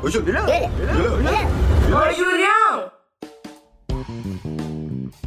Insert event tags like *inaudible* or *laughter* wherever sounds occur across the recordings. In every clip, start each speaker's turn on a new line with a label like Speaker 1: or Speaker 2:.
Speaker 1: Oi, Julião!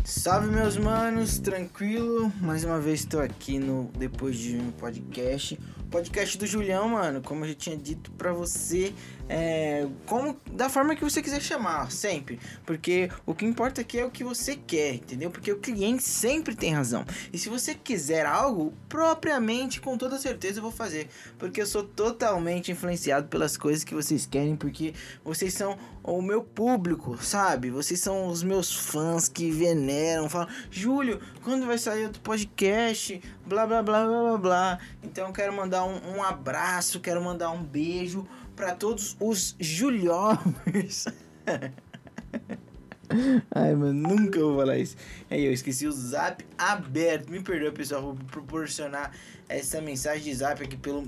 Speaker 2: Salve meus manos, tranquilo? Mais uma vez estou aqui no Depois de um podcast. Podcast do Julião, mano, como eu já tinha dito pra você, é, como da forma que você quiser chamar, sempre. Porque o que importa aqui é o que você quer, entendeu? Porque o cliente sempre tem razão. E se você quiser algo, propriamente, com toda certeza eu vou fazer. Porque eu sou totalmente influenciado pelas coisas que vocês querem, porque vocês são o meu público, sabe? Vocês são os meus fãs que veneram, falam, Júlio, quando vai sair outro podcast? Blá blá blá blá blá blá. Então eu quero mandar um, um abraço, quero mandar um beijo para todos os Juliovers. *laughs* Ai, mano, nunca vou falar isso. Aí eu esqueci o zap aberto. Me perdoa, pessoal, vou proporcionar essa mensagem de zap aqui pelo,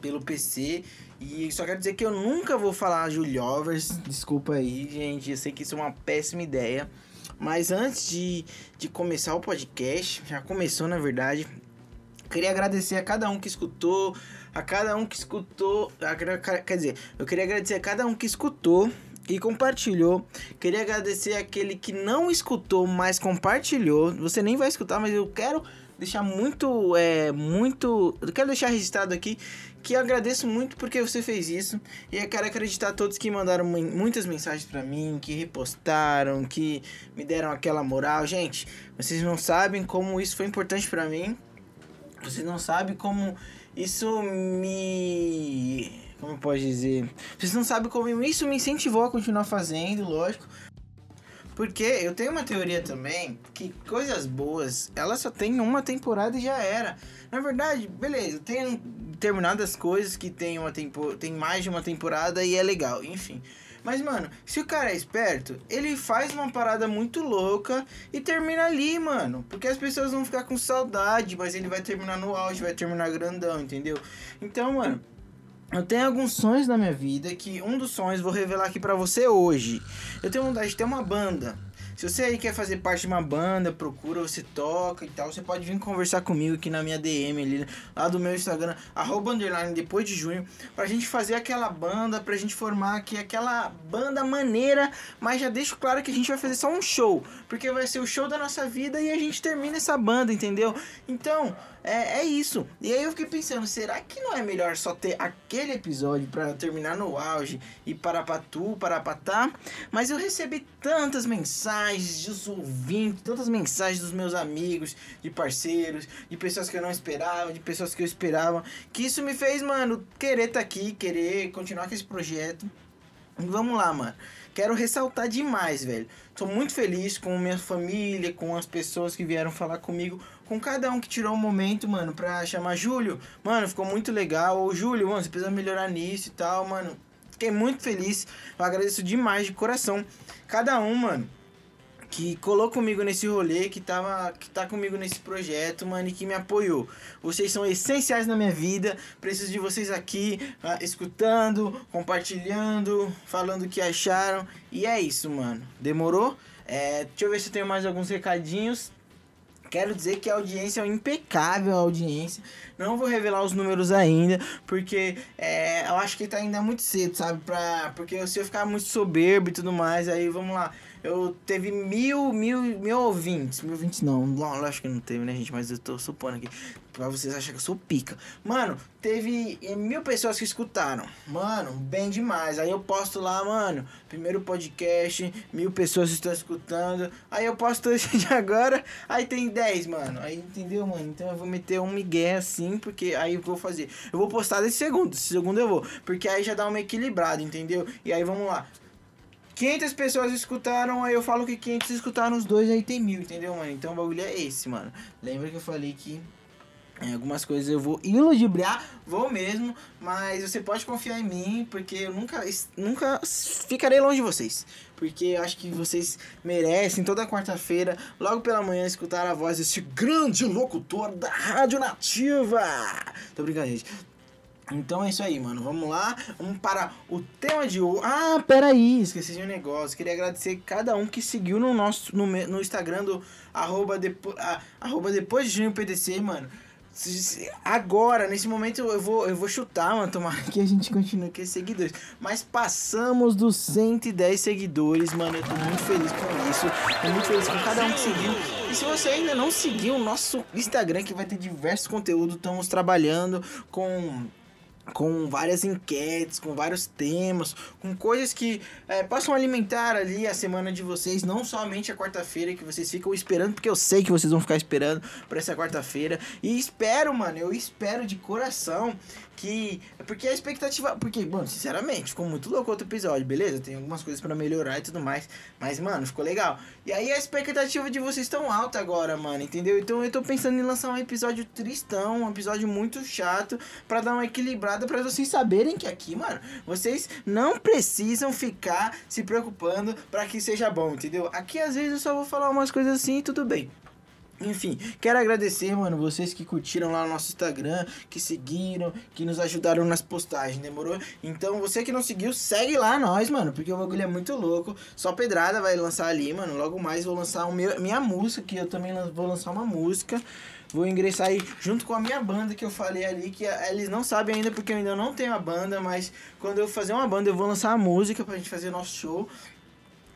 Speaker 2: pelo PC. E só quero dizer que eu nunca vou falar Juliovers. Desculpa aí, gente. Eu sei que isso é uma péssima ideia. Mas antes de, de começar o podcast, já começou na verdade. Queria agradecer a cada um que escutou, a cada um que escutou, a, quer dizer, eu queria agradecer a cada um que escutou e compartilhou. Queria agradecer aquele que não escutou, mas compartilhou. Você nem vai escutar, mas eu quero deixar muito, é, muito, eu quero deixar registrado aqui que eu agradeço muito porque você fez isso e eu quero acreditar a todos que mandaram muitas mensagens para mim, que repostaram, que me deram aquela moral. Gente, vocês não sabem como isso foi importante para mim. Vocês não sabem como isso me como pode dizer? Vocês não sabem como isso me incentivou a continuar fazendo, lógico. Porque eu tenho uma teoria também que coisas boas, elas só tem uma temporada e já era. Na verdade, beleza, tem determinadas coisas que tem, uma tempo, tem mais de uma temporada e é legal, enfim. Mas, mano, se o cara é esperto, ele faz uma parada muito louca e termina ali, mano. Porque as pessoas vão ficar com saudade, mas ele vai terminar no auge, vai terminar grandão, entendeu? Então, mano, eu tenho alguns sonhos na minha vida que um dos sonhos vou revelar aqui para você hoje. Eu tenho vontade de ter uma banda. Se você aí quer fazer parte de uma banda, procura, você toca e tal, você pode vir conversar comigo aqui na minha DM ali, lá do meu Instagram, arroba underline depois de junho, pra gente fazer aquela banda, pra gente formar aqui aquela banda maneira, mas já deixo claro que a gente vai fazer só um show, porque vai ser o show da nossa vida e a gente termina essa banda, entendeu? Então, é, é isso. E aí eu fiquei pensando, será que não é melhor só ter aquele episódio para terminar no auge e para tu, para patá? Mas eu recebi tantas mensagens dos ouvintes, tantas mensagens dos meus amigos, de parceiros, de pessoas que eu não esperava, de pessoas que eu esperava, que isso me fez, mano, querer tá aqui, querer continuar com esse projeto. Vamos lá, mano. Quero ressaltar demais, velho. Tô muito feliz com minha família, com as pessoas que vieram falar comigo com cada um que tirou um momento, mano, pra chamar Júlio. Mano, ficou muito legal. Ô, Júlio, mano, você precisa melhorar nisso e tal, mano. Fiquei muito feliz. Eu agradeço demais de coração. Cada um, mano, que colou comigo nesse rolê, que, tava, que tá comigo nesse projeto, mano, e que me apoiou. Vocês são essenciais na minha vida. Preciso de vocês aqui, uh, escutando, compartilhando, falando o que acharam. E é isso, mano. Demorou? É, deixa eu ver se eu tenho mais alguns recadinhos. Quero dizer que a audiência é impecável, a audiência. Não vou revelar os números ainda, porque é, eu acho que tá ainda muito cedo, sabe? Pra, porque se eu ficar muito soberbo e tudo mais, aí vamos lá. Eu teve mil, mil, mil ouvintes. Mil ouvintes não, acho que não teve, né, gente? Mas eu tô supondo aqui. Pra vocês acharem que eu sou pica. Mano, teve eh, mil pessoas que escutaram. Mano, bem demais. Aí eu posto lá, mano, primeiro podcast, mil pessoas estão escutando. Aí eu posto esse de agora, aí tem dez, mano. Aí entendeu, mano? Então eu vou meter um migué assim, porque aí eu vou fazer. Eu vou postar desse segundo, esse segundo eu vou. Porque aí já dá uma equilibrada, entendeu? E aí vamos lá. 500 pessoas escutaram, aí eu falo que 500 escutaram os dois, aí tem mil, entendeu, mano? Então o bagulho é esse, mano. Lembra que eu falei que em algumas coisas eu vou iludibriar, vou mesmo, mas você pode confiar em mim, porque eu nunca, nunca ficarei longe de vocês. Porque eu acho que vocês merecem toda quarta-feira, logo pela manhã, escutar a voz desse grande locutor da Rádio Nativa. Tô brincando, gente. Então é isso aí, mano. Vamos lá. Vamos para o tema de hoje. Ah, peraí. Esqueci de um negócio. Queria agradecer cada um que seguiu no nosso no, no Instagram do arroba, depo, arroba depois de junho PDC, mano. Agora, nesse momento, eu vou, eu vou chutar, mano. Tomara que a gente continue com esses seguidores. Mas passamos dos 110 seguidores, mano. Eu tô muito feliz com isso. Tô muito feliz com cada um que seguiu. E se você ainda não seguiu o nosso Instagram, que vai ter diversos conteúdos, estamos trabalhando com com várias enquetes, com vários temas, com coisas que é, possam alimentar ali a semana de vocês, não somente a quarta-feira que vocês ficam esperando, porque eu sei que vocês vão ficar esperando para essa quarta-feira. E espero, mano, eu espero de coração que. Porque a expectativa. Porque, mano, sinceramente, ficou muito louco outro episódio, beleza? Tem algumas coisas para melhorar e tudo mais. Mas, mano, ficou legal. E aí a expectativa de vocês tão alta agora, mano, entendeu? Então eu tô pensando em lançar um episódio tristão, um episódio muito chato, para dar uma equilibrada para vocês saberem que aqui, mano, vocês não precisam ficar se preocupando para que seja bom, entendeu? Aqui às vezes eu só vou falar umas coisas assim e tudo bem. Enfim, quero agradecer, mano, vocês que curtiram lá no nosso Instagram, que seguiram, que nos ajudaram nas postagens, demorou? Então, você que não seguiu, segue lá nós, mano, porque o bagulho é muito louco. Só Pedrada vai lançar ali, mano. Logo mais vou lançar o meu, minha música, que eu também vou lançar uma música. Vou ingressar aí junto com a minha banda que eu falei ali, que eles não sabem ainda porque eu ainda não tenho a banda, mas quando eu fazer uma banda eu vou lançar a música pra gente fazer nosso show.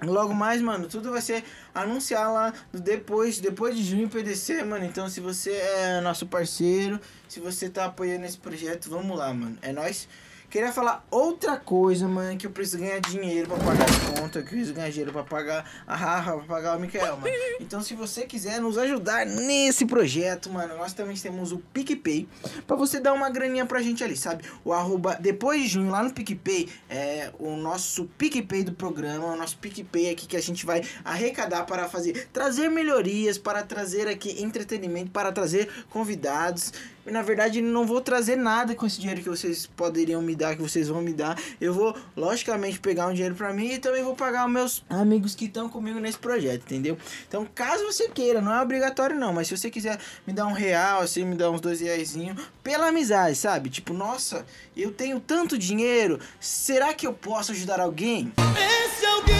Speaker 2: Logo mais, mano, tudo vai ser anunciar lá depois, depois de junho PDC, mano. Então, se você é nosso parceiro, se você tá apoiando esse projeto, vamos lá, mano. É nós. Queria falar outra coisa, mano, que eu preciso ganhar dinheiro pra pagar as contas, que eu preciso ganhar dinheiro pra pagar a Rafa, pra pagar o Mikael, mano. *laughs* Então, se você quiser nos ajudar nesse projeto, mano, nós também temos o PicPay, pra você dar uma graninha pra gente ali, sabe? O arroba, depois de junho, lá no PicPay, é o nosso PicPay do programa, o nosso PicPay aqui que a gente vai arrecadar para fazer, trazer melhorias, para trazer aqui entretenimento, para trazer convidados na verdade não vou trazer nada com esse dinheiro que vocês poderiam me dar, que vocês vão me dar. Eu vou, logicamente, pegar um dinheiro para mim e também vou pagar os meus amigos que estão comigo nesse projeto, entendeu? Então, caso você queira, não é obrigatório não, mas se você quiser me dar um real, assim, me dar uns dois reais pela amizade, sabe? Tipo, nossa, eu tenho tanto dinheiro, será que eu posso ajudar alguém? Esse alguém sou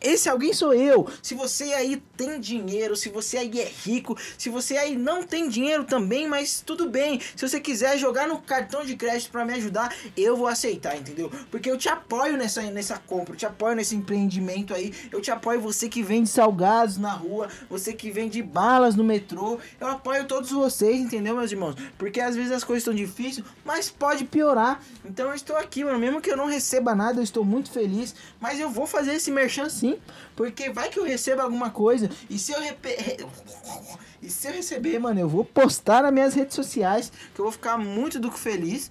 Speaker 2: esse alguém sou eu. Se você aí tem dinheiro, se você aí é rico, se você aí não tem dinheiro também, mas tudo bem. Se você quiser jogar no cartão de crédito para me ajudar, eu vou aceitar, entendeu? Porque eu te apoio nessa, nessa compra, eu te apoio nesse empreendimento aí. Eu te apoio você que vende salgados na rua, você que vende balas no metrô. Eu apoio todos vocês, entendeu, meus irmãos? Porque às vezes as coisas estão difíceis, mas pode piorar. Então eu estou aqui, mano. Mesmo que eu não receba nada, eu estou muito feliz. Mas eu vou fazer esse merchan sim sim, porque vai que eu receba alguma coisa e se eu *laughs* e se eu receber, mano, eu vou postar nas minhas redes sociais, que eu vou ficar muito do que feliz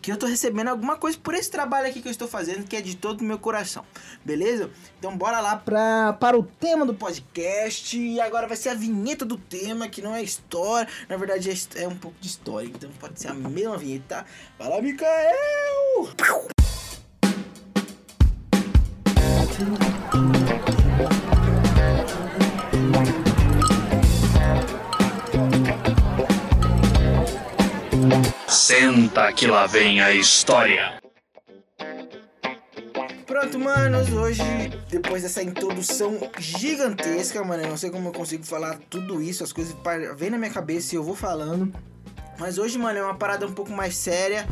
Speaker 2: que eu tô recebendo alguma coisa por esse trabalho aqui que eu estou fazendo, que é de todo o meu coração. Beleza? Então bora lá pra, para o tema do podcast. E agora vai ser a vinheta do tema, que não é história. Na verdade é, é um pouco de história. Então pode ser a mesma vinheta. Fala, Mikael!
Speaker 3: Senta que lá vem a história.
Speaker 2: Pronto, manos, hoje, depois dessa introdução gigantesca, mano, eu não sei como eu consigo falar tudo isso, as coisas vêm na minha cabeça e eu vou falando. Mas hoje, mano, é uma parada um pouco mais séria.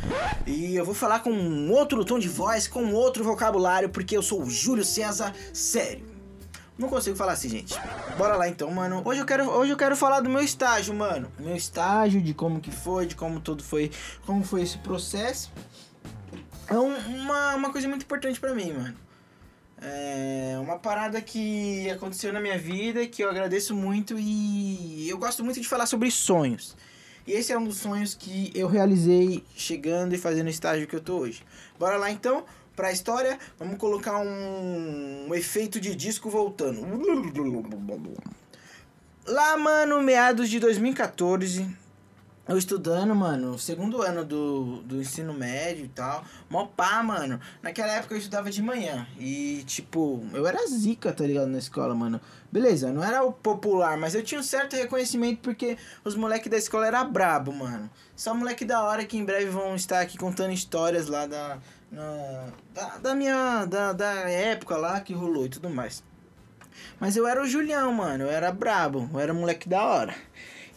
Speaker 2: E eu vou falar com um outro tom de voz, com outro vocabulário, porque eu sou o Júlio César sério. Não consigo falar assim, gente. Bora lá então, mano. Hoje eu quero, hoje eu quero falar do meu estágio, mano. Meu estágio, de como que foi, de como tudo foi, como foi esse processo. É um, uma, uma coisa muito importante para mim, mano. É uma parada que aconteceu na minha vida, que eu agradeço muito e eu gosto muito de falar sobre sonhos. E esse é um dos sonhos que eu realizei chegando e fazendo o estágio que eu tô hoje. Bora lá então para a história, vamos colocar um, um efeito de disco voltando. Lá, mano, meados de 2014, eu estudando, mano, segundo ano do, do ensino médio e tal. Mó pá, mano. Naquela época eu estudava de manhã. E, tipo, eu era zica, tá ligado? Na escola, mano. Beleza, não era o popular, mas eu tinha um certo reconhecimento porque os moleques da escola era brabo, mano. Só moleque da hora que em breve vão estar aqui contando histórias lá da. na- da, da minha. Da, da época lá que rolou e tudo mais. Mas eu era o Julião, mano. Eu era brabo. Eu era moleque da hora.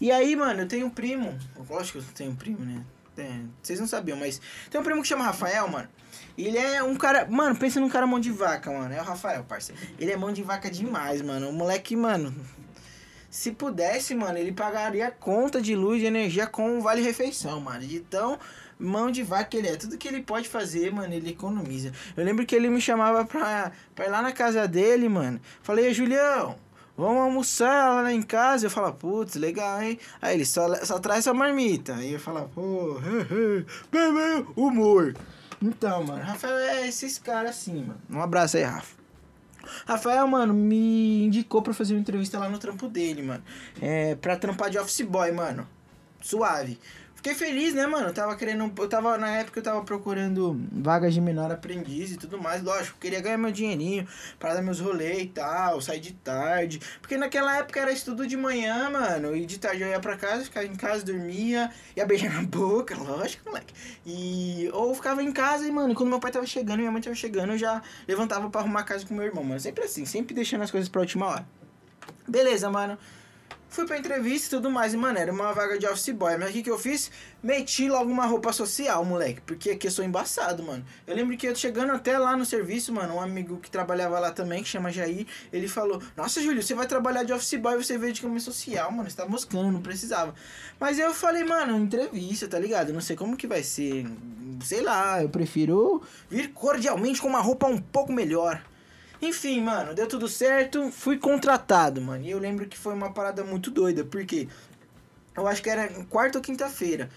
Speaker 2: E aí, mano, eu tenho um primo. Lógico que eu tenho um primo, né? É, vocês não sabiam, mas tem um primo que chama Rafael, mano. Ele é um cara. Mano, pensa num cara mão de vaca, mano. É o Rafael, parceiro. Ele é mão de vaca demais, mano. O moleque, mano. Se pudesse, mano, ele pagaria conta de luz e energia com o Vale Refeição, mano. De tão mão de vaca ele é. Tudo que ele pode fazer, mano, ele economiza. Eu lembro que ele me chamava pra, pra ir lá na casa dele, mano. Falei, Julião, vamos almoçar lá em casa. Eu falava, putz, legal, hein? Aí ele só, só traz sua marmita. Aí eu falava, pô, bebê, humor. Então, mano, Rafael é esses caras assim, mano. Um abraço aí, Rafa. Rafael, mano, me indicou pra fazer uma entrevista lá no trampo dele, mano. É, pra trampar de office boy, mano. Suave. Fiquei feliz, né, mano? Eu tava querendo. Eu tava, na época, eu tava procurando vagas de menor aprendiz e tudo mais. Lógico, queria ganhar meu dinheirinho pra dar meus rolês e tal, sair de tarde. Porque naquela época era estudo de manhã, mano. E de tarde eu ia pra casa, ficava em casa, dormia, ia beijar na *laughs* boca, lógico, moleque. E. Ou ficava em casa e, mano, quando meu pai tava chegando minha mãe tava chegando, eu já levantava pra arrumar a casa com meu irmão, mano. Sempre assim, sempre deixando as coisas pra última hora. Beleza, mano. Fui pra entrevista e tudo mais. E, mano, era uma vaga de office boy. Mas o que, que eu fiz? Meti logo uma roupa social, moleque. Porque aqui eu sou embaçado, mano. Eu lembro que eu chegando até lá no serviço, mano, um amigo que trabalhava lá também, que chama Jair, ele falou: Nossa, Júlio, você vai trabalhar de office boy você veio de câmera social, mano. Você tá moscando, não precisava. Mas eu falei, mano, entrevista, tá ligado? Não sei como que vai ser. Sei lá, eu prefiro vir cordialmente com uma roupa um pouco melhor. Enfim, mano, deu tudo certo, fui contratado, mano. E eu lembro que foi uma parada muito doida, porque eu acho que era quarta ou quinta-feira.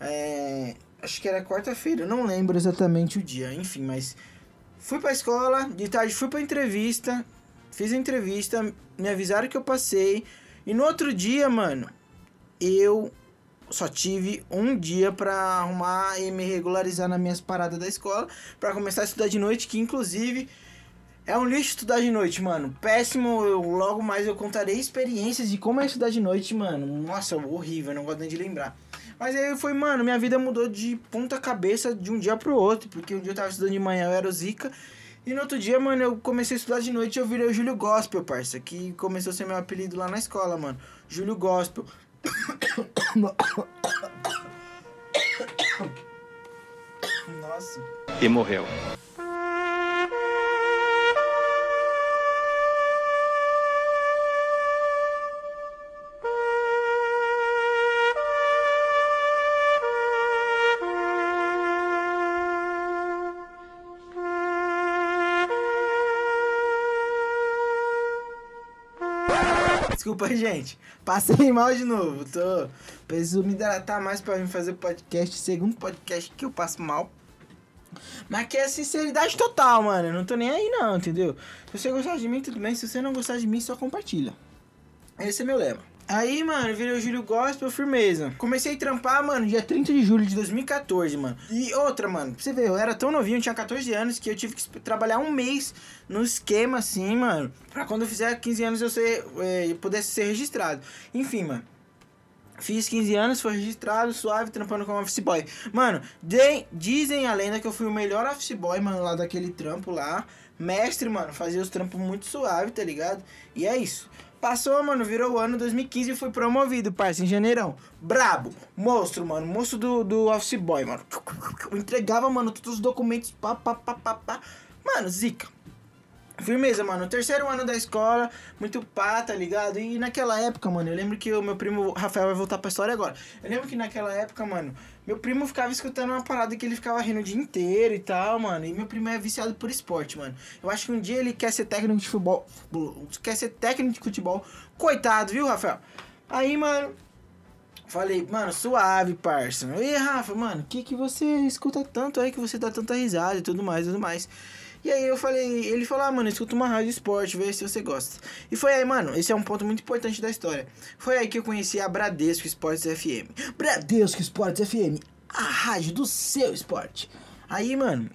Speaker 2: É, acho que era quarta-feira, não lembro exatamente o dia, enfim, mas fui pra escola, de tarde fui pra entrevista, fiz a entrevista, me avisaram que eu passei. E no outro dia, mano, eu só tive um dia pra arrumar e me regularizar nas minhas paradas da escola, pra começar a estudar de noite, que inclusive é um lixo estudar de noite, mano. Péssimo. Eu, logo mais eu contarei experiências de como é estudar de noite, mano. Nossa, horrível, não gosto nem de lembrar. Mas aí foi, mano, minha vida mudou de ponta cabeça de um dia pro outro. Porque um dia eu tava estudando de manhã, eu era o Zica. E no outro dia, mano, eu comecei a estudar de noite e eu virei o Júlio Gospel, parça. Que começou a ser meu apelido lá na escola, mano. Júlio Gospel. *coughs* Nossa.
Speaker 4: E morreu.
Speaker 2: Desculpa, *laughs* gente. Passei mal de novo. Tô. Preciso me hidratar mais pra vir fazer podcast. Segundo podcast que eu passo mal. Mas que é sinceridade total, mano. Eu não tô nem aí, não, entendeu? Se você gostar de mim, tudo bem. Se você não gostar de mim, só compartilha. Esse é meu lema. Aí, mano, virei o Júlio Gospel, firmeza. Comecei a trampar, mano, dia 30 de julho de 2014, mano. E outra, mano, pra você ver, eu era tão novinho, eu tinha 14 anos, que eu tive que trabalhar um mês no esquema, assim, mano. Pra quando eu fizer 15 anos eu ser, eh, pudesse ser registrado. Enfim, mano. Fiz 15 anos, foi registrado, suave, trampando como office boy. Mano, de- dizem a lenda que eu fui o melhor office boy, mano, lá daquele trampo lá. Mestre, mano, fazia os trampos muito suave, tá ligado? E é isso. Passou, mano, virou o ano 2015 e fui promovido, parça, em janeirão. Brabo, monstro, mano, monstro do, do office boy, mano. Eu entregava, mano, todos os documentos, pá, pá, pá, pá, pá. Mano, zica. Firmeza, mano. Terceiro ano da escola, muito pá, tá ligado? E naquela época, mano, eu lembro que o meu primo Rafael vai voltar pra história agora. Eu lembro que naquela época, mano, meu primo ficava escutando uma parada que ele ficava rindo o dia inteiro e tal, mano. E meu primo é viciado por esporte, mano. Eu acho que um dia ele quer ser técnico de futebol. Quer ser técnico de futebol. Coitado, viu, Rafael? Aí, mano. Falei, mano, suave, parça. E Rafa, mano, que que você escuta tanto aí que você dá tanta risada e tudo mais, tudo mais. E aí eu falei, ele falou, ah, mano, escuta uma rádio esporte, vê se você gosta. E foi aí, mano, esse é um ponto muito importante da história. Foi aí que eu conheci a Bradesco Esportes FM. Bradesco Esportes FM, a rádio do seu esporte. Aí, mano,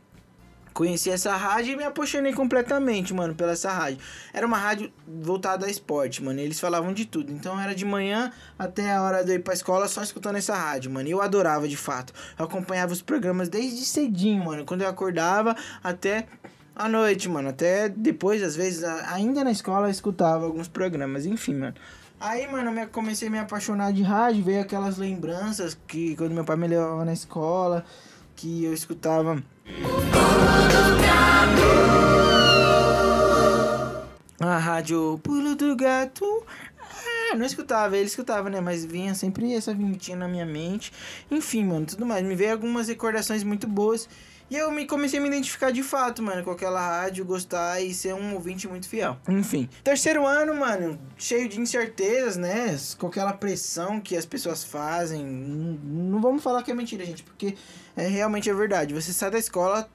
Speaker 2: conheci essa rádio e me apaixonei completamente, mano, pela essa rádio. Era uma rádio voltada a esporte, mano. Eles falavam de tudo. Então era de manhã até a hora de ir pra escola só escutando essa rádio, mano. E eu adorava de fato. Eu acompanhava os programas desde cedinho, mano. Quando eu acordava até à noite, mano. Até depois, às vezes, ainda na escola eu escutava alguns programas, enfim, mano. Aí, mano, eu comecei a me apaixonar de rádio, veio aquelas lembranças que quando meu pai me levava na escola, que eu escutava. A rádio Pulo do Gato. Ah, não escutava, ele escutava, né? Mas vinha sempre essa vinhetinha na minha mente. Enfim, mano, tudo mais. Me veio algumas recordações muito boas. E eu me comecei a me identificar de fato, mano, com aquela rádio, gostar e ser um ouvinte muito fiel. Enfim. Terceiro ano, mano, cheio de incertezas, né? Com aquela pressão que as pessoas fazem. Não, vamos falar que é mentira, gente, porque é realmente é verdade. Você sai da escola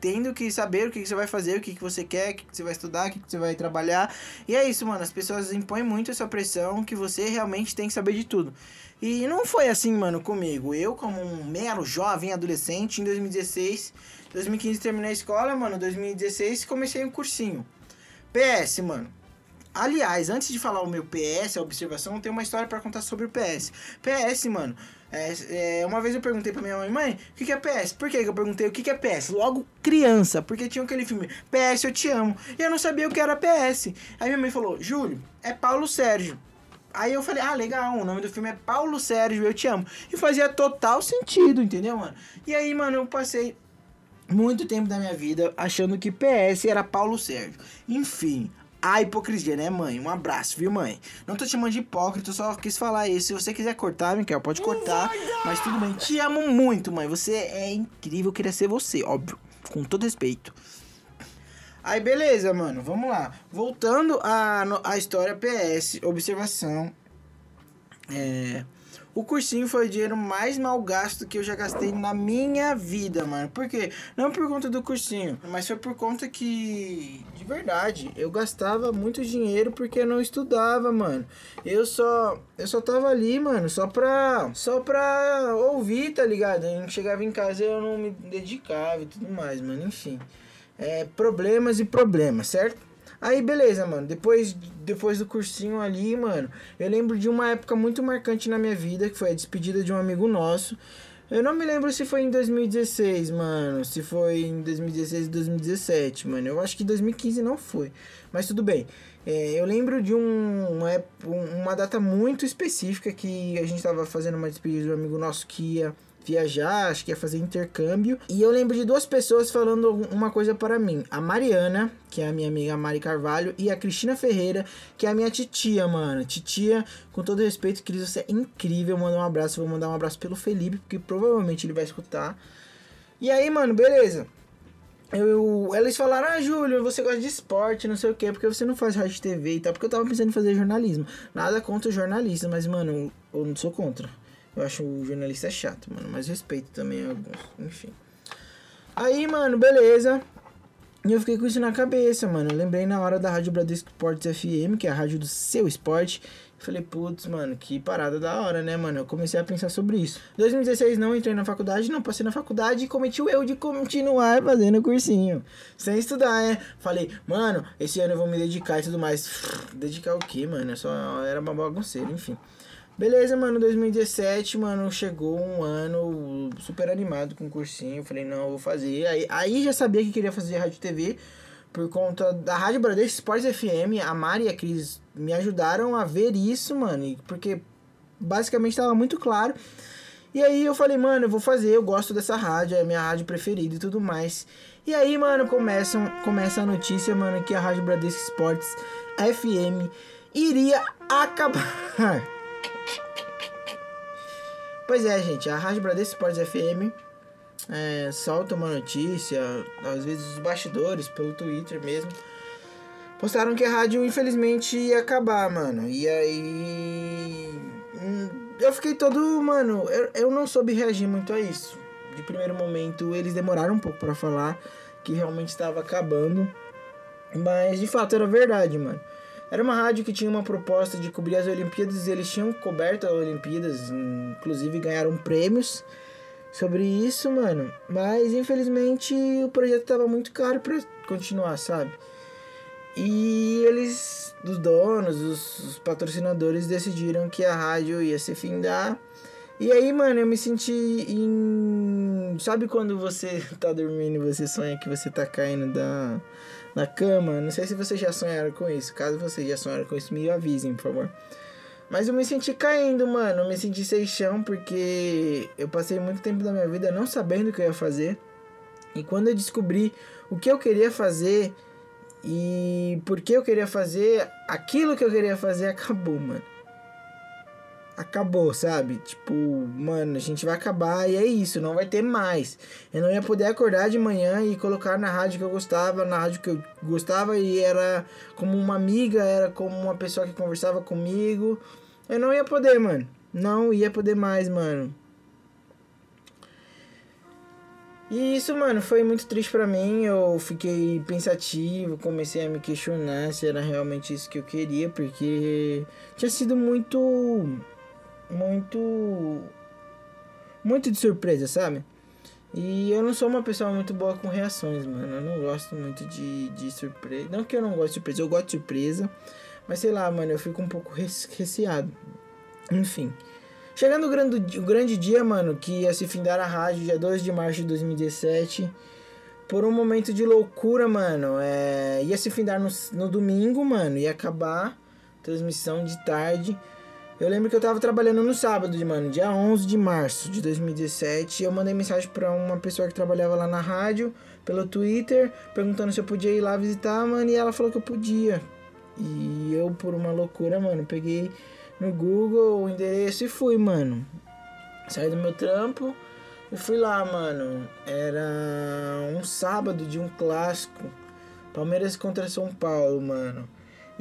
Speaker 2: tendo que saber o que, que você vai fazer, o que, que você quer, o que, que você vai estudar, o que, que você vai trabalhar. E é isso, mano. As pessoas impõem muito essa pressão que você realmente tem que saber de tudo. E não foi assim, mano, comigo. Eu, como um mero jovem adolescente, em 2016, 2015 terminei a escola, mano. 2016 comecei um cursinho. PS, mano. Aliás, antes de falar o meu PS, a observação, tem uma história para contar sobre o PS. PS, mano. É, é, uma vez eu perguntei pra minha mãe, mãe, o que, que é PS? Por que eu perguntei o que, que é PS? Logo criança, porque tinha aquele filme PS Eu Te Amo. E eu não sabia o que era PS. Aí minha mãe falou, Júlio, é Paulo Sérgio. Aí eu falei, ah, legal, o nome do filme é Paulo Sérgio, Eu Te Amo. E fazia total sentido, entendeu, mano? E aí, mano, eu passei muito tempo da minha vida achando que PS era Paulo Sérgio. Enfim, a hipocrisia, né, mãe? Um abraço, viu, mãe? Não tô te chamando de hipócrita, eu só quis falar isso. Se você quiser cortar, Miquel, pode cortar. Mas tudo bem. Te amo muito, mãe. Você é incrível, eu queria ser você, óbvio. Com todo respeito. Aí, beleza, mano. Vamos lá. Voltando à a, história PS, observação. É. O cursinho foi o dinheiro mais mal gasto que eu já gastei na minha vida, mano. Por quê? Não por conta do cursinho, mas foi por conta que, de verdade, eu gastava muito dinheiro porque eu não estudava, mano. Eu só, eu só tava ali, mano, só pra, só pra ouvir, tá ligado? Eu chegava em casa eu não me dedicava e tudo mais, mano. Enfim, é, problemas e problemas, certo? Aí, beleza, mano. Depois, depois do cursinho ali, mano, eu lembro de uma época muito marcante na minha vida, que foi a despedida de um amigo nosso. Eu não me lembro se foi em 2016, mano. Se foi em 2016 e 2017, mano. Eu acho que 2015 não foi. Mas tudo bem. É, eu lembro de um, uma, uma data muito específica que a gente tava fazendo uma despedida de um amigo nosso que ia viajar, acho que ia fazer intercâmbio. E eu lembro de duas pessoas falando uma coisa para mim. A Mariana, que é a minha amiga Mari Carvalho, e a Cristina Ferreira, que é a minha titia, mano. Titia, com todo respeito, Cris, você é incrível. Manda um abraço. Vou mandar um abraço pelo Felipe, porque provavelmente ele vai escutar. E aí, mano, beleza. Eu, eles falaram, ah, Júlio, você gosta de esporte, não sei o que, porque você não faz rádio TV e tal, porque eu tava pensando em fazer jornalismo. Nada contra o jornalista, mas, mano, eu não sou contra. Eu acho o jornalista chato, mano. Mas respeito também alguns. Enfim. Aí, mano, beleza. E eu fiquei com isso na cabeça, mano. Eu lembrei na hora da Rádio Bradesco Esportes FM, que é a rádio do seu esporte. Falei, putz, mano, que parada da hora, né, mano? Eu comecei a pensar sobre isso. 2016 não entrei na faculdade, não passei na faculdade e cometi o erro de continuar fazendo cursinho. Sem estudar, né? Falei, mano, esse ano eu vou me dedicar e tudo mais. Dedicar o quê, mano? Eu só era uma bagunceira, enfim. Beleza, mano, 2017, mano, chegou um ano super animado com o cursinho. Falei, não, vou fazer. Aí, aí já sabia que queria fazer rádio TV por conta da Rádio Bradesco Sports FM. A Mari e a Cris me ajudaram a ver isso, mano, porque basicamente estava muito claro. E aí eu falei, mano, eu vou fazer, eu gosto dessa rádio, é minha rádio preferida e tudo mais. E aí, mano, começam, começa a notícia, mano, que a Rádio Bradesco Sports FM iria acabar. *laughs* Pois é, gente, a Rádio Bradesco Sports FM é, solta uma notícia, às vezes os bastidores, pelo Twitter mesmo, postaram que a rádio infelizmente ia acabar, mano. E aí. Hum, eu fiquei todo, mano, eu, eu não soube reagir muito a isso. De primeiro momento, eles demoraram um pouco para falar que realmente estava acabando. Mas de fato era verdade, mano. Era uma rádio que tinha uma proposta de cobrir as Olimpíadas, eles tinham coberto as Olimpíadas, inclusive ganharam prêmios sobre isso, mano. Mas infelizmente o projeto tava muito caro para continuar, sabe? E eles, os donos, os, os, patrocinadores decidiram que a rádio ia se findar. E aí, mano, eu me senti em. Sabe quando você *laughs* tá dormindo e você sonha que você tá caindo da, da cama? Não sei se vocês já sonharam com isso. Caso vocês já sonharam com isso, me avisem, por favor. Mas eu me senti caindo, mano. Eu me senti sem chão porque eu passei muito tempo da minha vida não sabendo o que eu ia fazer. E quando eu descobri o que eu queria fazer e por que eu queria fazer, aquilo que eu queria fazer *laughs* acabou, mano. Acabou, sabe? Tipo, mano, a gente vai acabar e é isso, não vai ter mais. Eu não ia poder acordar de manhã e colocar na rádio que eu gostava, na rádio que eu gostava e era como uma amiga, era como uma pessoa que conversava comigo. Eu não ia poder, mano. Não ia poder mais, mano. E isso, mano, foi muito triste para mim. Eu fiquei pensativo, comecei a me questionar se era realmente isso que eu queria, porque tinha sido muito. Muito. Muito de surpresa, sabe? E eu não sou uma pessoa muito boa com reações, mano. Eu não gosto muito de, de surpresa. Não que eu não gosto de surpresa, eu gosto de surpresa. Mas sei lá, mano, eu fico um pouco receado. Enfim. Chegando o grande, o grande dia, mano, que ia se findar a rádio, dia 2 de março de 2017. Por um momento de loucura, mano. É, ia se findar no, no domingo, mano. Ia acabar. Transmissão de tarde. Eu lembro que eu tava trabalhando no sábado, mano, dia 11 de março de 2017. Eu mandei mensagem para uma pessoa que trabalhava lá na rádio, pelo Twitter, perguntando se eu podia ir lá visitar, mano. E ela falou que eu podia. E eu, por uma loucura, mano, peguei no Google o endereço e fui, mano. Saí do meu trampo e fui lá, mano. Era um sábado de um clássico. Palmeiras contra São Paulo, mano.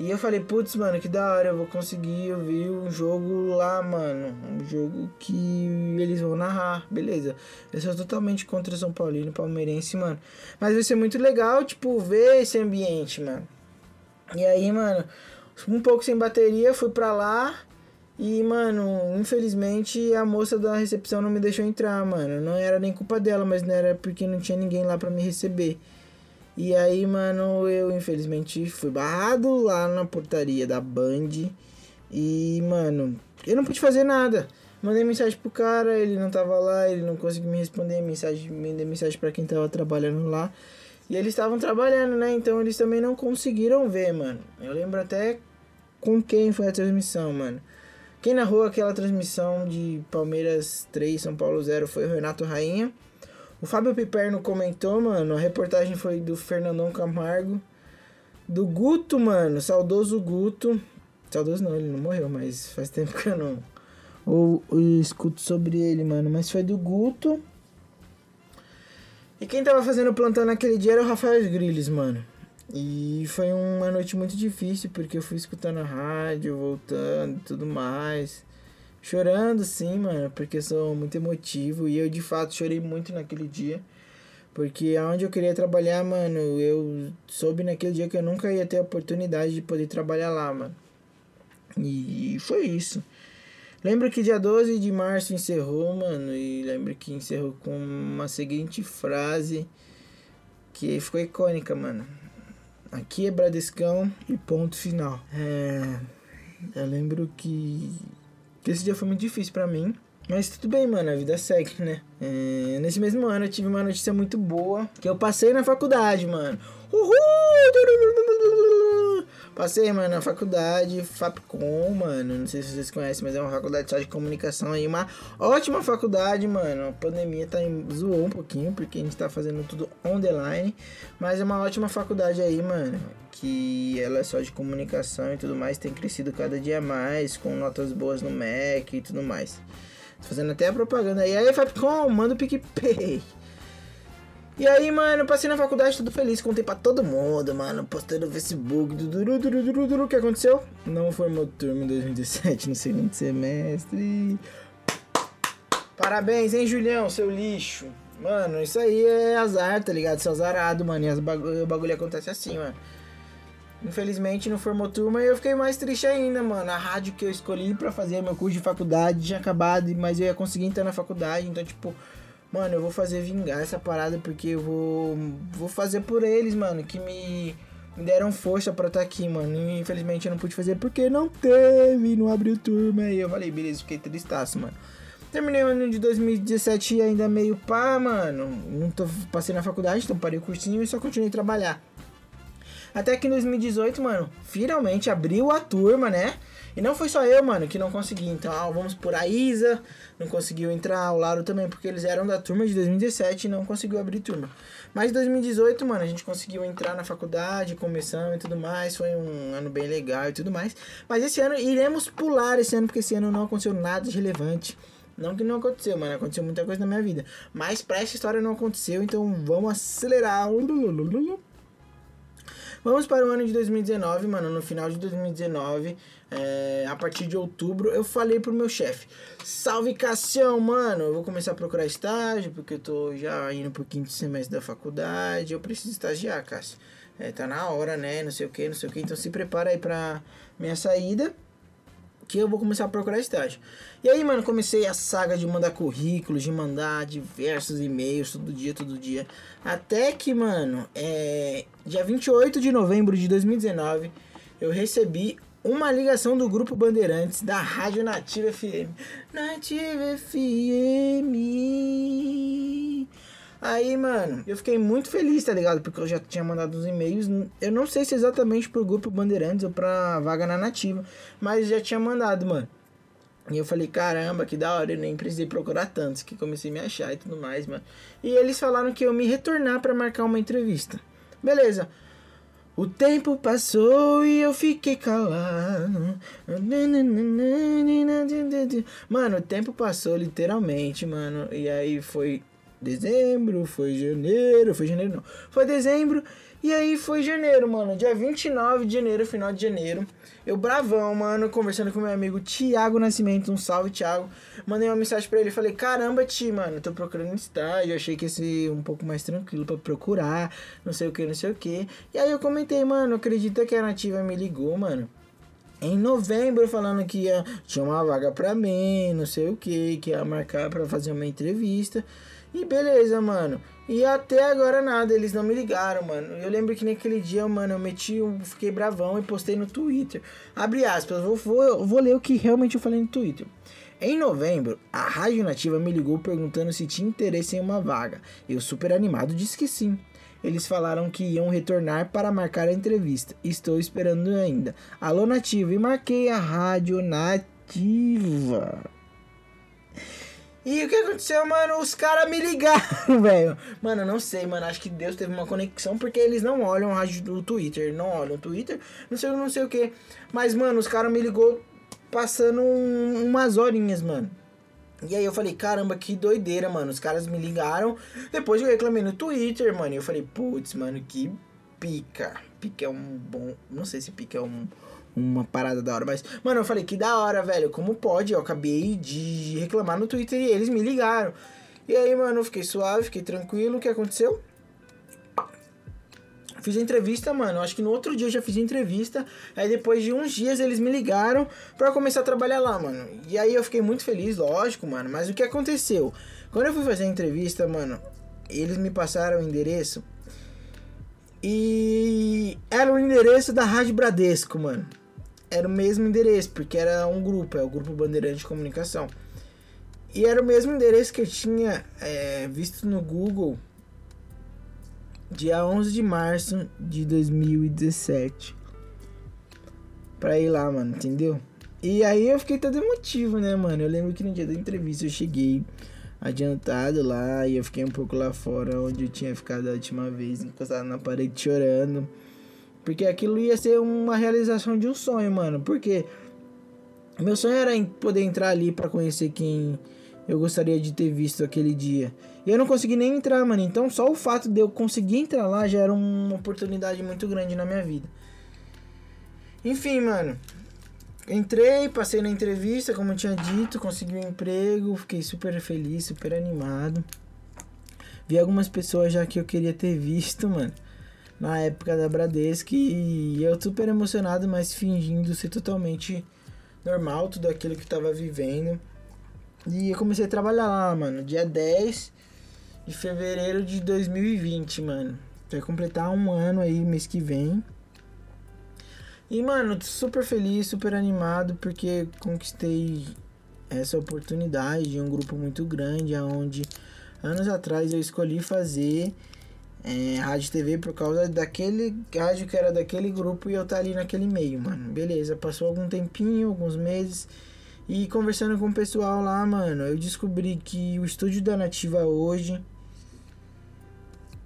Speaker 2: E eu falei, putz, mano, que da hora, eu vou conseguir ouvir um jogo lá, mano. Um jogo que eles vão narrar, beleza. Eu sou totalmente contra São Paulino, palmeirense, mano. Mas vai ser muito legal, tipo, ver esse ambiente, mano. E aí, mano, um pouco sem bateria, fui pra lá. E, mano, infelizmente a moça da recepção não me deixou entrar, mano. Não era nem culpa dela, mas não era porque não tinha ninguém lá para me receber. E aí, mano, eu infelizmente fui barrado lá na portaria da Band. E, mano, eu não pude fazer nada. Mandei mensagem pro cara, ele não tava lá, ele não conseguiu me responder. Mensagem, mandei mensagem para quem tava trabalhando lá. E eles estavam trabalhando, né? Então eles também não conseguiram ver, mano. Eu lembro até com quem foi a transmissão, mano. Quem narrou aquela transmissão de Palmeiras 3, São Paulo 0 foi o Renato Rainha. O Fábio Piperno comentou, mano. A reportagem foi do Fernandão Camargo. Do Guto, mano. Saudoso Guto. Saudoso não, ele não morreu, mas faz tempo que eu não. Ou, escuto sobre ele, mano. Mas foi do Guto. E quem tava fazendo plantão naquele dia era o Rafael Grilles, mano. E foi uma noite muito difícil porque eu fui escutando a rádio, voltando e tudo mais. Chorando sim, mano, porque sou muito emotivo e eu de fato chorei muito naquele dia. Porque aonde eu queria trabalhar, mano, eu soube naquele dia que eu nunca ia ter a oportunidade de poder trabalhar lá, mano. E foi isso. Lembro que dia 12 de março encerrou, mano, e lembro que encerrou com uma seguinte frase que ficou icônica, mano. Aqui é Bradescão e ponto final. É, eu lembro que esse dia foi muito difícil para mim. Mas tudo bem, mano, a vida segue, né? É, nesse mesmo ano eu tive uma notícia muito boa, que eu passei na faculdade, mano. Uhul! Passei, mano, na faculdade Fapcom, mano. Não sei se vocês conhecem, mas é uma faculdade só de comunicação aí. Uma ótima faculdade, mano. A pandemia tá em... zoou um pouquinho, porque a gente tá fazendo tudo on the line. Mas é uma ótima faculdade aí, mano. Que ela é só de comunicação e tudo mais. Tem crescido cada dia mais, com notas boas no MEC e tudo mais. Tô fazendo até a propaganda aí. Aí, Fapcom, manda o PicPay. E aí, mano, passei na faculdade tudo feliz, contei pra todo mundo, mano. Postei no Facebook, duru, duru, duru, duru. O que aconteceu? Não formou turma em 2017 no segundo semestre. Parabéns, hein, Julião, seu lixo. Mano, isso aí é azar, tá ligado? Seu azarado, mano. E bagulho, o bagulho acontece assim, mano. Infelizmente não formou turma e eu fiquei mais triste ainda, mano. A rádio que eu escolhi pra fazer meu curso de faculdade tinha acabado, mas eu ia conseguir entrar na faculdade. Então, tipo, mano, eu vou fazer vingar essa parada porque eu vou, vou fazer por eles, mano, que me, me deram força pra estar tá aqui, mano. E infelizmente eu não pude fazer porque não teve, não abriu turma. E eu falei, beleza, fiquei tristaço, mano. Terminei o ano de 2017 ainda meio pá, mano. Não tô, passei na faculdade, então parei o cursinho e só continuei a trabalhar. Até que em 2018, mano, finalmente abriu a turma, né? E não foi só eu, mano, que não consegui. Ah, vamos por a Isa, não conseguiu entrar, o Laro também, porque eles eram da turma de 2017 e não conseguiu abrir turma. Mas em 2018, mano, a gente conseguiu entrar na faculdade, começamos e tudo mais. Foi um ano bem legal e tudo mais. Mas esse ano iremos pular esse ano, porque esse ano não aconteceu nada de relevante. Não que não aconteceu, mano. Aconteceu muita coisa na minha vida. Mas pra essa história não aconteceu, então vamos acelerar. Vamos para o ano de 2019, mano. No final de 2019, é, a partir de outubro, eu falei pro meu chefe: Salve Cassião, mano. Eu vou começar a procurar estágio, porque eu tô já indo pro quinto semestre da faculdade. Eu preciso estagiar, Cássio. É, tá na hora, né? Não sei o que, não sei o que. Então se prepara aí pra minha saída que eu vou começar a procurar estágio. E aí, mano, comecei a saga de mandar currículos, de mandar diversos e-mails todo dia, todo dia. Até que, mano, é, dia 28 de novembro de 2019, eu recebi uma ligação do Grupo Bandeirantes da Rádio Nativa FM. Nativa FM. Aí, mano, eu fiquei muito feliz, tá ligado? Porque eu já tinha mandado uns e-mails. Eu não sei se exatamente pro grupo Bandeirantes ou pra vaga na nativa. Mas já tinha mandado, mano. E eu falei, caramba, que da hora, eu nem precisei procurar tantos, que comecei a me achar e tudo mais, mano. E eles falaram que eu me retornar para marcar uma entrevista. Beleza. O tempo passou e eu fiquei calado. Mano, o tempo passou literalmente, mano. E aí foi dezembro, foi janeiro, foi janeiro não, foi dezembro e aí foi janeiro, mano, dia 29 de janeiro, final de janeiro, eu bravão, mano, conversando com meu amigo Tiago Nascimento, um salve Tiago, mandei uma mensagem para ele, falei, caramba Ti, mano, tô procurando estágio, achei que ia ser um pouco mais tranquilo para procurar, não sei o que, não sei o que, e aí eu comentei, mano, acredita que a Nativa me ligou, mano, em novembro falando que ia, tinha uma vaga pra mim, não sei o que, que ia marcar para fazer uma entrevista. E beleza, mano. E até agora nada, eles não me ligaram, mano. Eu lembro que naquele dia, mano, eu meti, fiquei bravão e postei no Twitter. Abre aspas, vou, vou, vou ler o que realmente eu falei no Twitter. Em novembro, a Rádio Nativa me ligou perguntando se tinha interesse em uma vaga. Eu, super animado, disse que sim. Eles falaram que iam retornar para marcar a entrevista. Estou esperando ainda. Alô, Nativa, e marquei a Rádio Nativa. E o que aconteceu, mano? Os caras me ligaram, *laughs* velho. Mano, eu não sei, mano. Acho que Deus teve uma conexão porque eles não olham o Twitter. Não olham o Twitter, não sei, não sei o que. Mas, mano, os caras me ligou passando um, umas horinhas, mano. E aí eu falei, caramba, que doideira, mano. Os caras me ligaram. Depois eu reclamei no Twitter, mano. E eu falei, putz, mano, que pica. Pica é um bom. Não sei se pica é um uma parada da hora. Mas, mano, eu falei, que da hora, velho. Como pode? Eu acabei de reclamar no Twitter e eles me ligaram. E aí, mano, eu fiquei suave, fiquei tranquilo. O que aconteceu? Fiz a entrevista, mano. Acho que no outro dia eu já fiz a entrevista. Aí depois de uns dias eles me ligaram pra começar a trabalhar lá, mano. E aí eu fiquei muito feliz, lógico, mano. Mas o que aconteceu? Quando eu fui fazer a entrevista, mano, eles me passaram o endereço. E era o endereço da Rádio Bradesco, mano era o mesmo endereço, porque era um grupo, é o Grupo Bandeirante de Comunicação. E era o mesmo endereço que eu tinha é, visto no Google dia 11 de março de 2017. Pra ir lá, mano, entendeu? E aí eu fiquei todo emotivo, né, mano? Eu lembro que no dia da entrevista eu cheguei adiantado lá e eu fiquei um pouco lá fora onde eu tinha ficado a última vez, encostado na parede chorando. Porque aquilo ia ser uma realização de um sonho, mano. Porque meu sonho era poder entrar ali para conhecer quem eu gostaria de ter visto aquele dia. E eu não consegui nem entrar, mano. Então só o fato de eu conseguir entrar lá já era uma oportunidade muito grande na minha vida. Enfim, mano. Entrei, passei na entrevista, como eu tinha dito, consegui um emprego, fiquei super feliz, super animado. Vi algumas pessoas já que eu queria ter visto, mano. Na época da Bradesco e eu super emocionado, mas fingindo ser totalmente normal tudo aquilo que eu tava vivendo. E eu comecei a trabalhar lá, mano, dia 10 de fevereiro de 2020, mano. Vai completar um ano aí mês que vem. E, mano, super feliz, super animado, porque conquistei essa oportunidade de um grupo muito grande, aonde anos atrás eu escolhi fazer é, rádio TV por causa daquele rádio que era daquele grupo e eu tá ali naquele meio, mano. Beleza, passou algum tempinho, alguns meses. E conversando com o pessoal lá, mano, eu descobri que o estúdio da Nativa hoje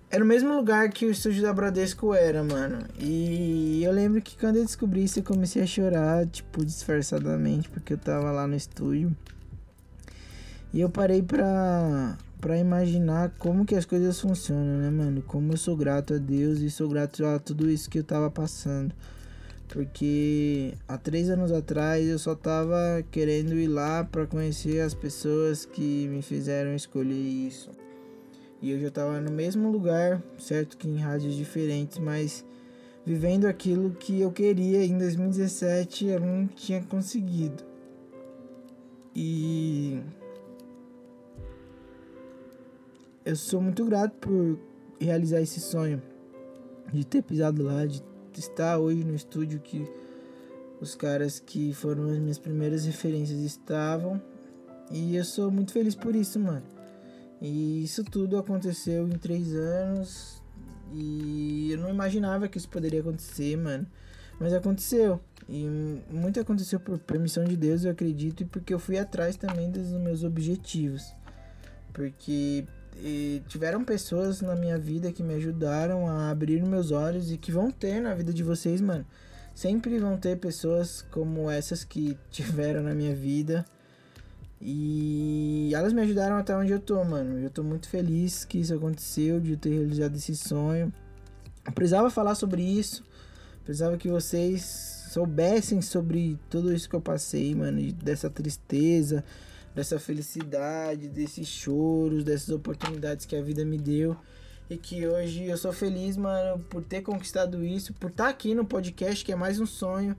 Speaker 2: era o mesmo lugar que o estúdio da Bradesco era, mano. E eu lembro que quando eu descobri isso, eu comecei a chorar, tipo, disfarçadamente, porque eu tava lá no estúdio. E eu parei pra, pra imaginar como que as coisas funcionam, né, mano? Como eu sou grato a Deus e sou grato a tudo isso que eu tava passando. Porque há três anos atrás eu só tava querendo ir lá para conhecer as pessoas que me fizeram escolher isso. E eu já tava no mesmo lugar, certo que em rádios diferentes, mas vivendo aquilo que eu queria em 2017 eu não tinha conseguido. E eu sou muito grato por realizar esse sonho de ter pisado lá, de estar hoje no estúdio que os caras que foram as minhas primeiras referências estavam. E eu sou muito feliz por isso, mano. E isso tudo aconteceu em três anos. E eu não imaginava que isso poderia acontecer, mano. Mas aconteceu. E muito aconteceu por permissão de Deus, eu acredito, e porque eu fui atrás também dos meus objetivos. Porque tiveram pessoas na minha vida que me ajudaram a abrir meus olhos e que vão ter na vida de vocês, mano. Sempre vão ter pessoas como essas que *laughs* tiveram na minha vida e elas me ajudaram até onde eu tô, mano. Eu tô muito feliz que isso aconteceu, de eu ter realizado esse sonho. Eu precisava falar sobre isso. Precisava que vocês soubessem sobre tudo isso que eu passei, mano. Dessa tristeza, dessa felicidade, desses choros, dessas oportunidades que a vida me deu. E que hoje eu sou feliz, mano, por ter conquistado isso, por estar tá aqui no podcast, que é mais um sonho.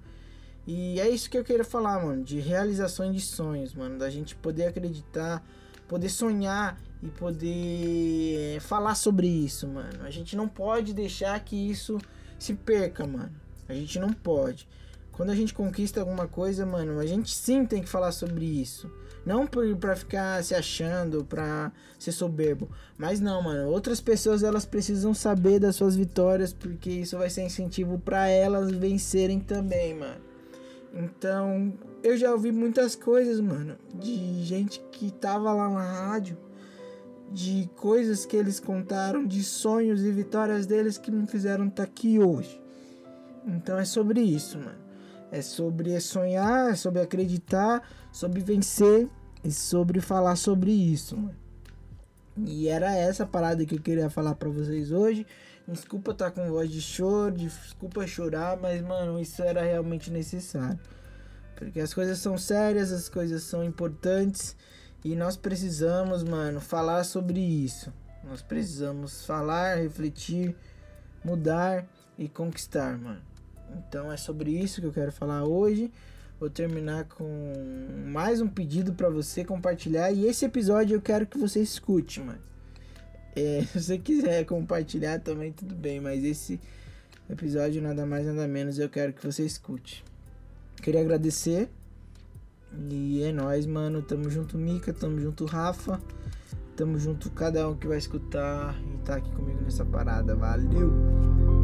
Speaker 2: E é isso que eu queria falar, mano, de realizações de sonhos, mano, da gente poder acreditar, poder sonhar e poder falar sobre isso, mano. A gente não pode deixar que isso se perca, mano. A gente não pode. Quando a gente conquista alguma coisa, mano, a gente sim tem que falar sobre isso. Não por, pra ficar se achando, pra ser soberbo. Mas não, mano. Outras pessoas, elas precisam saber das suas vitórias, porque isso vai ser incentivo para elas vencerem também, mano. Então, eu já ouvi muitas coisas, mano, de gente que tava lá na rádio, de coisas que eles contaram, de sonhos e vitórias deles que me fizeram estar tá aqui hoje. Então é sobre isso, mano. É sobre sonhar, é sobre acreditar, sobre vencer e sobre falar sobre isso, mano. E era essa parada que eu queria falar para vocês hoje. Desculpa estar tá com voz de choro, desculpa chorar, mas mano, isso era realmente necessário. Porque as coisas são sérias, as coisas são importantes e nós precisamos, mano, falar sobre isso. Nós precisamos falar, refletir, mudar e conquistar, mano. Então é sobre isso que eu quero falar hoje. Vou terminar com mais um pedido para você compartilhar e esse episódio eu quero que você escute, mano. É, *laughs* se você quiser compartilhar também, tudo bem, mas esse episódio, nada mais, nada menos, eu quero que você escute. Queria agradecer. E é nóis, mano. Tamo junto, Mika. Tamo junto, Rafa. Tamo junto, cada um que vai escutar e tá aqui comigo nessa parada. Valeu!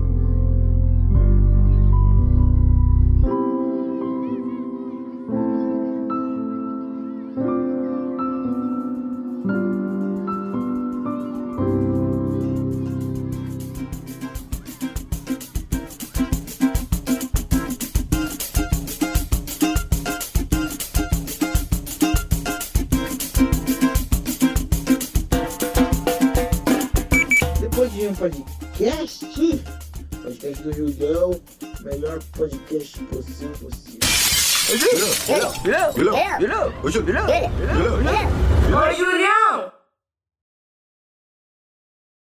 Speaker 2: Podcast possível possível.
Speaker 1: Ô, Julião!